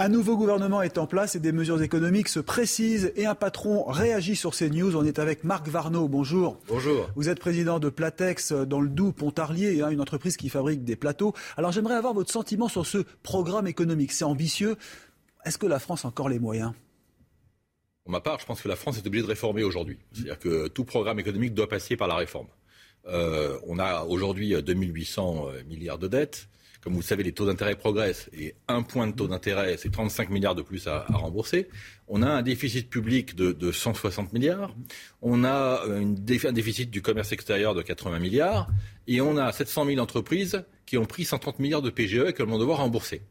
Un nouveau gouvernement est en place et des mesures économiques se précisent et un patron réagit sur ces news. On est avec Marc Varnaud. Bonjour. Bonjour. Vous êtes président de Platex dans le Doubs, Pontarlier, hein, une entreprise qui fabrique des plateaux. Alors j'aimerais avoir votre sentiment sur ce programme économique. C'est ambitieux. Est-ce que la France a encore les moyens? Pour ma part, je pense que la France est obligée de réformer aujourd'hui. C'est-à-dire que tout programme économique doit passer par la réforme. Euh, on a aujourd'hui 2800 milliards de dettes. Comme vous le savez, les taux d'intérêt progressent et un point de taux d'intérêt, c'est 35 milliards de plus à, rembourser. On a un déficit public de, de 160 milliards. On a une, un déficit du commerce extérieur de 80 milliards. Et on a 700 000 entreprises qui ont pris 130 milliards de PGE et que vont devoir rembourser.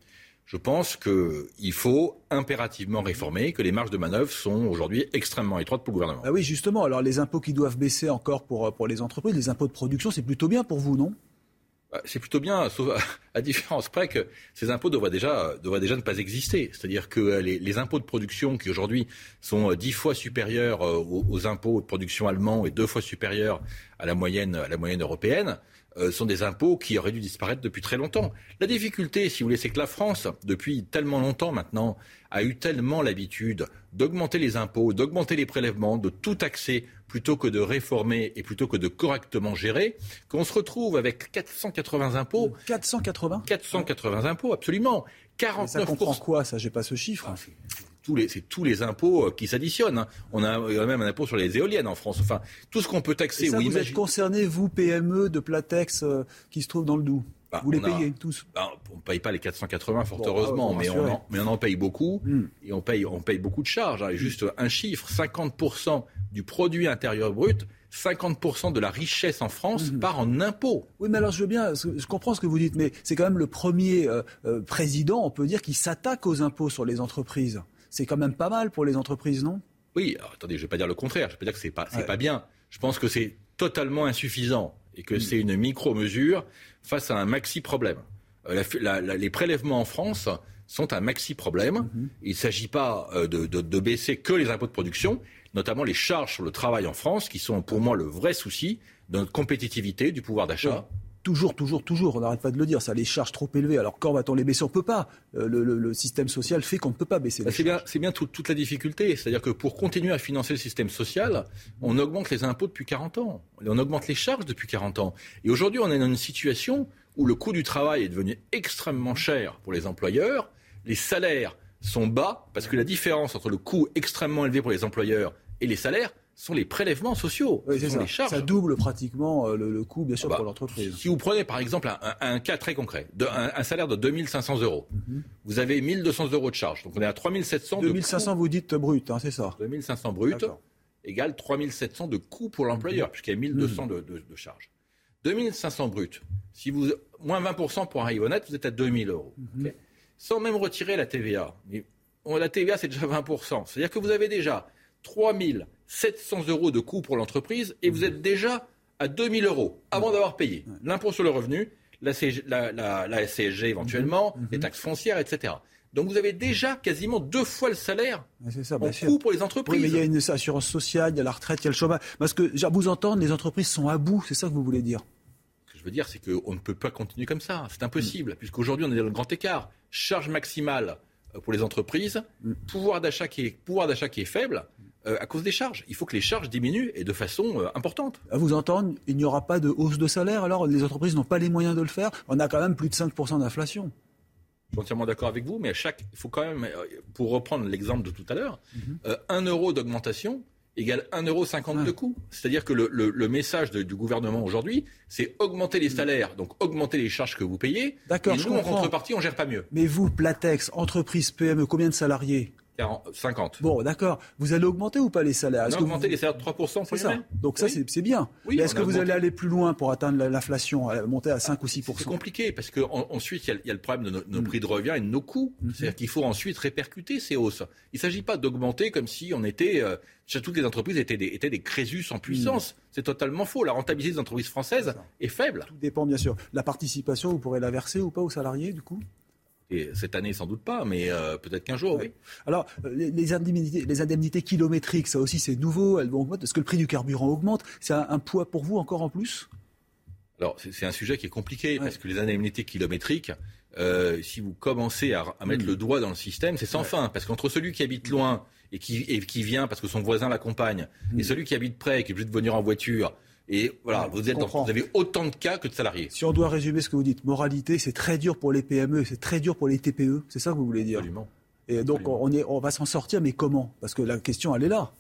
Je pense qu'il faut impérativement réformer, que les marges de manœuvre sont aujourd'hui extrêmement étroites pour le gouvernement. Ah oui, justement. Alors les impôts qui doivent baisser encore pour, pour les entreprises, les impôts de production, c'est plutôt bien pour vous, non? C'est plutôt bien, sauf à, différence près que ces impôts devraient déjà, ne pas exister. C'est-à-dire que les, les, impôts de production qui aujourd'hui sont dix fois supérieurs aux, aux, impôts de production allemands et deux fois supérieurs à la moyenne européenne, euh, sont des impôts qui auraient dû disparaître depuis très longtemps. La difficulté, si vous voulez, c'est que la France, depuis tellement longtemps maintenant, a eu tellement l'habitude d'augmenter les impôts, d'augmenter les prélèvements, de tout taxer plutôt que de réformer et plutôt que de correctement gérer, qu'on se retrouve avec 480 impôts. 480 480 impôts, absolument. 49 ça comprend quoi, ça? J'ai pas ce chiffre. Ah, tous les, c'est tous les impôts qui s'additionnent. Hein. On a même un impôt sur les éoliennes en France. Enfin, tout ce qu'on peut taxer. Et ça, oui, vous imagine... êtes concerné, vous, PME de Platex, euh, qui se trouve dans le Doubs? Bah, Vous les a... payez tous? bah, On ne paye pas les 480, fort bon, heureusement, ah, mais, on en, mais on en paye beaucoup. Mm. Et on paye, on paye beaucoup de charges. Hein. Juste un chiffre 50% du produit intérieur brut 50% de la richesse en France mmh. part en impôts. Oui, mais alors je veux bien, je comprends ce que vous dites, mais c'est quand même le premier euh, euh, président, on peut dire, qui s'attaque aux impôts sur les entreprises. C'est quand même pas mal pour les entreprises, non? Oui, alors, attendez, je ne vais pas dire le contraire, je ne vais pas dire que c'est pas, c'est ouais. pas bien. Je pense que c'est totalement insuffisant et que mmh. c'est une micro-mesure face à un maxi-problème. Euh, la, la, les prélèvements en France sont un maxi-problème. Mmh. Il ne s'agit pas euh, de, de, de baisser que les impôts de production, notamment les charges sur le travail en France, qui sont pour moi le vrai souci de notre compétitivité, du pouvoir d'achat. Toujours, toujours, toujours, on n'arrête pas de le dire, ça les charges trop élevées. Alors quand va-t-on les baisser? On ne peut pas. Euh, le, le, le, système social fait qu'on ne peut pas baisser les c'est. Bien, c'est bien tout, toute la difficulté. C'est-à-dire que pour continuer à financer le système social, on augmente les impôts depuis 40 ans. On augmente les charges depuis 40 ans. Et aujourd'hui, on est dans une situation où le coût du travail est devenu extrêmement cher pour les employeurs. Les salaires sont bas parce que la différence entre le coût extrêmement élevé pour les employeurs et les salaires sont les prélèvements sociaux, oui, sont ça. les charges. Ça double pratiquement euh, le, le coût, bien sûr, bah, pour l'entreprise. Si vous prenez par exemple un, un, un cas très concret, de, un, un, salaire de 2500 euros, mm -hmm. vous avez 1200 euros de charges, donc on est à 3700 2500 de vous dites brut, hein, c'est ça 2500 brut égale 3700 de coûts pour l'employeur, mm -hmm. puisqu'il y a 1200 mm -hmm. de, de, de charges. 2500 brut, si vous, moins 20% pour arriver honnête, vous êtes à 2000 euros. Okay Sans même retirer la TVA. La TVA, c'est déjà 20%. C'est-à-dire que vous avez déjà 3 700 euros de coûts pour l'entreprise et vous êtes déjà à 2000 euros avant d'avoir payé l'impôt sur le revenu, la, CG, la, la, la CSG éventuellement, mmh. les taxes foncières, etc. Donc vous avez déjà quasiment deux fois le salaire ça, en coût pour les entreprises. Oui, mais il y a une assurance sociale, il y a la retraite, il y a le chômage. Parce que, genre, vous entendre, les entreprises sont à bout, c'est ça que vous voulez dire? Ce que je veux dire, c'est qu'on ne peut pas continuer comme ça. C'est impossible, mmh. puisqu'aujourd'hui, on est dans le grand écart. Charge maximale pour les entreprises, pouvoir d'achat qui est, pouvoir d'achat qui est faible, euh, à cause des charges. Il faut que les charges diminuent et de façon euh, importante. À vous entendre, il n'y aura pas de hausse de salaire, alors les entreprises n'ont pas les moyens de le faire. On a quand même plus de 5% d'inflation. Je suis entièrement d'accord avec vous, mais à chaque, il faut quand même, pour reprendre l'exemple de tout à l'heure, mm -hmm. euh, 1 euro d'augmentation égale 1,50 euro ah. de coût. C'est-à-dire que le, le, le message de, du gouvernement aujourd'hui, c'est augmenter les salaires, donc augmenter les charges que vous payez. D'accord, et je nous, comprends. en contrepartie, on gère pas mieux. Mais vous, Platex, entreprise PME, combien de salariés? 50. Bon, d'accord. Vous allez augmenter ou pas les salaires? On a augmenté les salaires de 3%. C'est ça. Donc ça, c'est bien. Oui, Est-ce que vous allez aller plus loin pour atteindre l'inflation, monter à 5 ou 6% C'est compliqué parce qu'ensuite, il y, a le problème de nos, mm. prix de revient et de nos coûts. Mm-hmm. C'est-à-dire qu'il faut ensuite répercuter ces hausses. Il ne s'agit pas d'augmenter comme si on était... Euh, toutes les entreprises étaient des, étaient des crésus en puissance. Mm. C'est totalement faux. La rentabilité des entreprises françaises est, est faible. Tout dépend, bien sûr. La participation, vous pourrez la verser ou pas aux salariés, du coup? Cette année, sans doute pas, mais euh, peut-être qu'un jour, oui. Alors, euh, les, indemnités, les indemnités kilométriques, ça aussi, c'est nouveau, elles vont augmenter. Est-ce que le prix du carburant augmente? C'est un, poids pour vous encore en plus? Alors, c'est un sujet qui est compliqué, parce que les indemnités kilométriques, euh, si vous commencez à, mettre hmm. le doigt dans le système, c'est sans fin. Parce qu'entre celui qui habite loin et qui, qui vient parce que son voisin l'accompagne, et hmm. celui qui habite près et qui est obligé de venir en voiture, et voilà, vous, êtes vous avez autant de cas que de salariés. Si on doit résumer ce que vous dites, moralité, c'est très dur pour les PME, c'est très dur pour les TPE, c'est ça que vous voulez dire Absolument. Et donc On, est, on va s'en sortir, mais comment? Parce que la question, elle est là.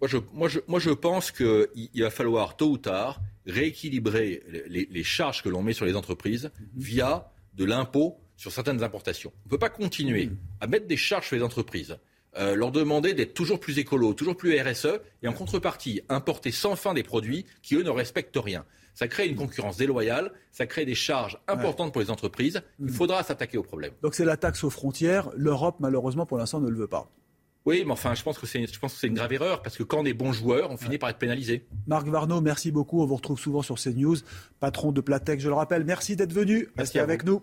Moi, je, moi, je, moi, je pense qu'il va falloir tôt ou tard rééquilibrer les, charges que l'on met sur les entreprises mhm. via de l'impôt sur certaines importations. On ne peut pas continuer mhm. à mettre des charges sur les entreprises euh, leur demander d'être toujours plus écolo, toujours plus RSE, et en contrepartie, importer sans fin des produits qui, eux, ne respectent rien. Ça crée une concurrence déloyale, ça crée des charges importantes pour les entreprises. Il mm. faudra s'attaquer au problème. Donc c'est la taxe aux frontières. L'Europe, malheureusement, pour l'instant, ne le veut pas. Oui, mais enfin, je pense que c'est, une grave erreur parce que quand on est bon joueur, on finit par être pénalisé. Marc Varno, merci beaucoup. On vous retrouve souvent sur CNews, patron de Platec, je le rappelle. Merci d'être venu. Restez avec nous.